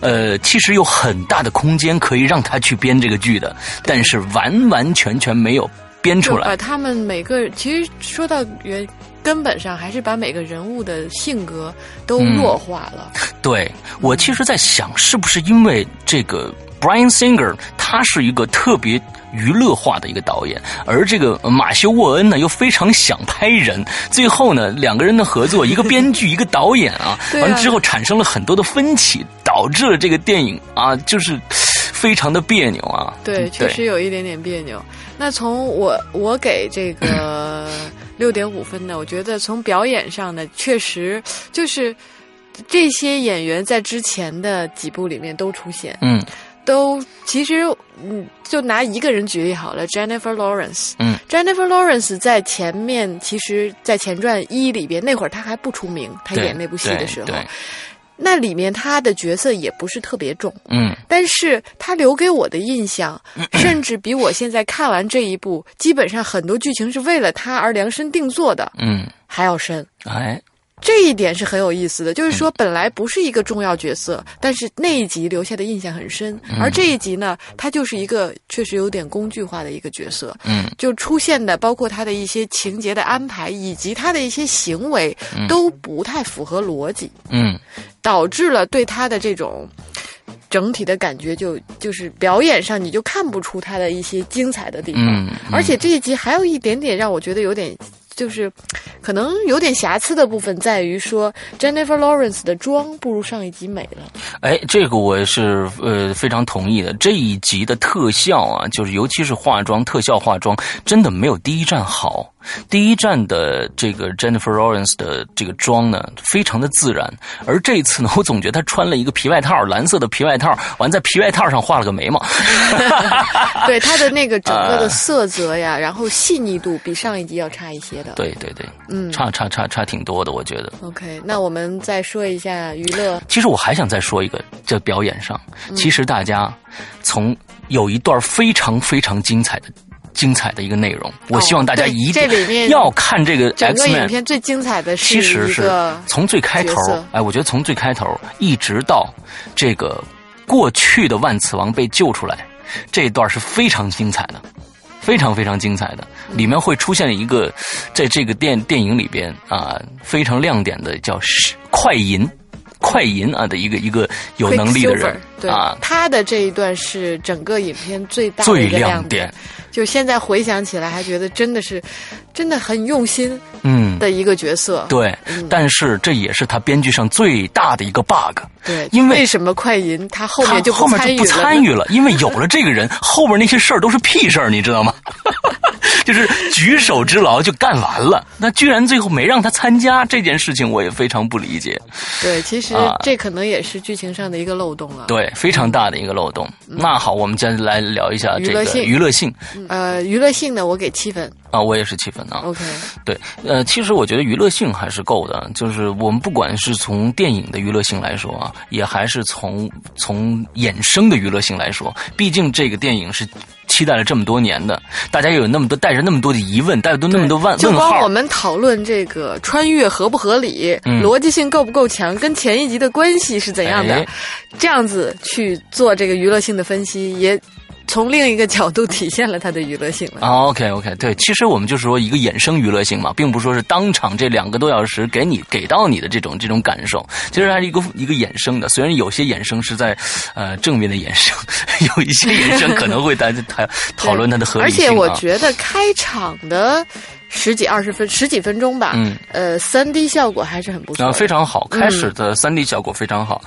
呃，其实有很大的空间可以让他去编这个剧的，但是完完全全没有编出来。把他们每个其实说到原。根本上还是把每个人物的性格都弱化了。对我其实，在想是不是因为这个 Brian Singer 他是一个特别娱乐化的一个导演，而这个马修沃恩呢又非常想拍人，最后呢两个人的合作，一个编剧一个导演啊，完了之后产生了很多的分歧，导致了这个电影啊就是非常的别扭啊。对，确实有一点点别扭。那从我我给这个。六点五分呢？我觉得从表演上呢，确实就是这些演员在之前的几部里面都出现，嗯，都其实嗯，就拿一个人举例好了，Jennifer Lawrence，嗯，Jennifer Lawrence 在前面，其实，在前传一里边那会儿他还不出名，他演那部戏的时候。那里面他的角色也不是特别重，嗯，但是他留给我的印象，甚至比我现在看完这一部，基本上很多剧情是为了他而量身定做的，嗯，还要深，哎。这一点是很有意思的，就是说本来不是一个重要角色，但是那一集留下的印象很深。而这一集呢，他就是一个确实有点工具化的一个角色，嗯，就出现的包括他的一些情节的安排，以及他的一些行为都不太符合逻辑，嗯，导致了对他的这种整体的感觉就就是表演上你就看不出他的一些精彩的地方，而且这一集还有一点点让我觉得有点。就是，可能有点瑕疵的部分在于说，Jennifer Lawrence 的妆不如上一集美了。哎，这个我是呃非常同意的。这一集的特效啊，就是尤其是化妆特效化妆，真的没有第一站好。第一站的这个 Jennifer Lawrence 的这个妆呢，非常的自然。而这次呢，我总觉得她穿了一个皮外套，蓝色的皮外套，完在皮外套上画了个眉毛。对她的那个整个的色泽呀，然后细腻度比上一集要差一些的。对对对，嗯，差差差差挺多的，我觉得。OK，那我们再说一下娱乐。其实我还想再说一个，这表演上，其实大家从有一段非常非常精彩的、精彩的一个内容，我希望大家一定 要看这个。整个影片最精彩的，其实是从最开头，哎，我觉得从最开头一直到这个过去的万磁王被救出来，这一段是非常精彩的。非常非常精彩的，里面会出现一个，在这个电电影里边啊，非常亮点的叫快银，快银啊的一个一个有能力的人啊，他的这一段是整个影片最大最亮点。就现在回想起来，还觉得真的是，真的很用心，嗯，的一个角色。对，但是这也是他编剧上最大的一个 bug。对，因为为什么快银他后面就后面就不参与了？因为有了这个人，后面那些事儿都是屁事儿，你知道吗？就是举手之劳就干完了，那居然最后没让他参加这件事情，我也非常不理解。对，其实这可能也是剧情上的一个漏洞了。对，非常大的一个漏洞。那好，我们再来聊一下这个娱乐性。呃，娱乐性呢，我给七分。啊，我也是七分啊。OK，对，呃，其实我觉得娱乐性还是够的。就是我们不管是从电影的娱乐性来说啊，也还是从从衍生的娱乐性来说，毕竟这个电影是。期待了这么多年的，大家又有那么多带着那么多的疑问，带着那么多问就光我们讨论这个穿越合不合理，逻辑性够不够强，跟前一集的关系是怎样的，这样子去做这个娱乐性的分析也。从另一个角度体现了它的娱乐性了。OK OK，对，其实我们就是说一个衍生娱乐性嘛，并不是说是当场这两个多小时给你给到你的这种这种感受，其实它是一个一个衍生的。虽然有些衍生是在呃正面的衍生，有一些衍生可能会大家讨 讨论它的合理性。而且我觉得开场的十几二十分十几分钟吧，嗯，呃，三 D 效果还是很不错，非常好。开始的三 D 效果非常好。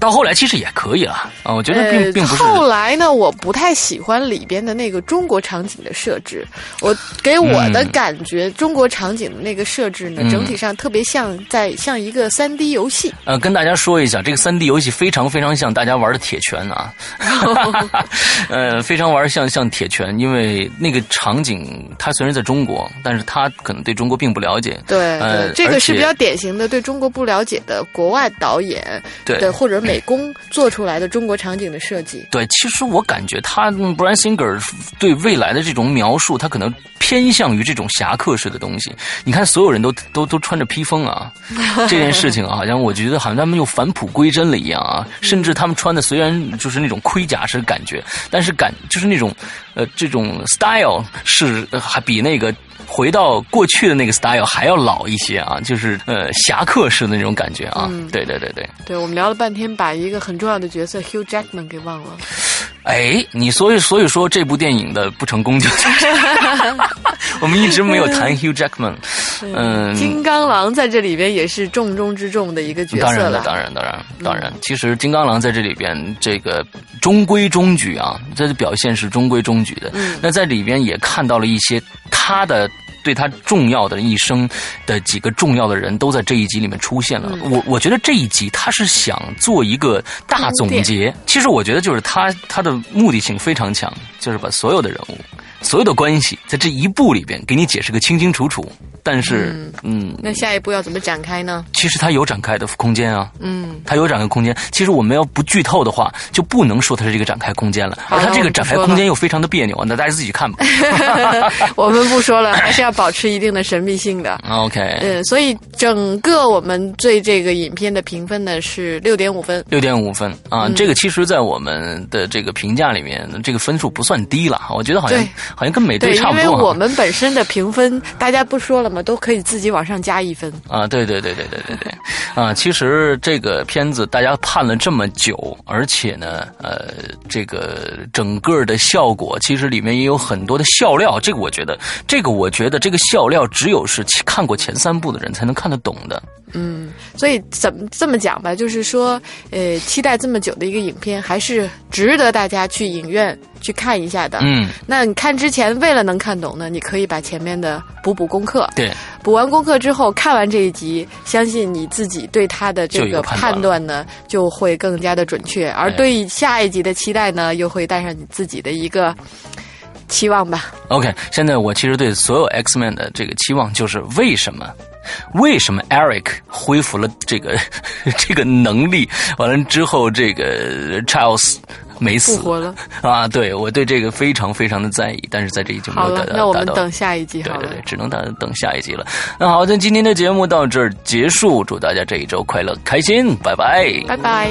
到后来其实也可以了啊，我觉得并并不是。后来呢，我不太喜欢里边的那个中国场景的设置。我给我的感觉，中国场景的那个设置呢，整体上特别像在像一个三 D 游戏。呃，跟大家说一下，这个三 D 游戏非常非常像大家玩的铁拳啊。呃，非常玩像像铁拳，因为那个场景它虽然在中国，但是它可能对中国并不了解。对，呃，这个是比较典型的对中国不了解的国外导演对或者。美工做出来的中国场景的设计。对，其实我感觉他 Brian Singer 对未来的这种描述，他可能偏向于这种侠客式的东西。你看，所有人都都都穿着披风啊，这件事情啊，好像我觉得好像他们又返璞归真了一样啊。甚至他们穿的虽然就是那种盔甲式感觉，但是感就是那种呃这种 style 是还比那个。回到过去的那个 style 还要老一些啊，就是呃侠客式的那种感觉啊。对对对对。对我们聊了半天，把一个很重要的角色 Hugh Jackman 给忘了。哎，你所以所以说这部电影的不成功就是，我们一直没有谈 Hugh Jackman。嗯，金刚狼在这里边也是重中之重的一个角色当然了，当然，当然，当然。其实金刚狼在这里边这个中规中矩啊，这的表现是中规中矩的。那在里边也看到了一些他的。对他重要的一生的几个重要的人都在这一集里面出现了。我我觉得这一集他是想做一个大总结。其实我觉得就是他他的目的性非常强，就是把所有的人物。所有的关系在这一步里边给你解释个清清楚楚，但是，嗯，那下一步要怎么展开呢？其实它有展开的空间啊，嗯，它有展开空间。其实我们要不剧透的话，就不能说它是这个展开空间了，而它这个展开空间又非常的别扭，那大家自己看吧。我们不说了，还是要保持一定的神秘性的。OK，嗯，所以整个我们对这个影片的评分呢是六点五分，六点五分啊，这个其实在我们的这个评价里面，这个分数不算低了，我觉得好像。好像跟美队差不多。因为我们本身的评分，大家不说了嘛？都可以自己往上加一分。啊，对对对对对对对。啊，其实这个片子大家盼了这么久，而且呢，呃，这个整个的效果，其实里面也有很多的笑料。这个我觉得，这个我觉得，这个笑料只有是看过前三部的人才能看得懂的。嗯，所以怎么这么讲吧，就是说，呃，期待这么久的一个影片，还是值得大家去影院去看一下的。嗯，那你看之前，为了能看懂呢，你可以把前面的补补功课。对，补完功课之后，看完这一集，相信你自己对他的这个判断呢，就会更加的准确。而对下一集的期待呢，又会带上你自己的一个期望吧。OK，现在我其实对所有 X Man 的这个期望就是为什么？为什么 Eric 恢复了这个 这个能力？完了之后，这个 Charles 没死，复活了啊！对我对这个非常非常的在意，但是在这一集没有达到。那我们等下一集，对对对，只能等等下一集了。那好，那今天的节目到这儿结束，祝大家这一周快乐开心，拜拜，拜拜。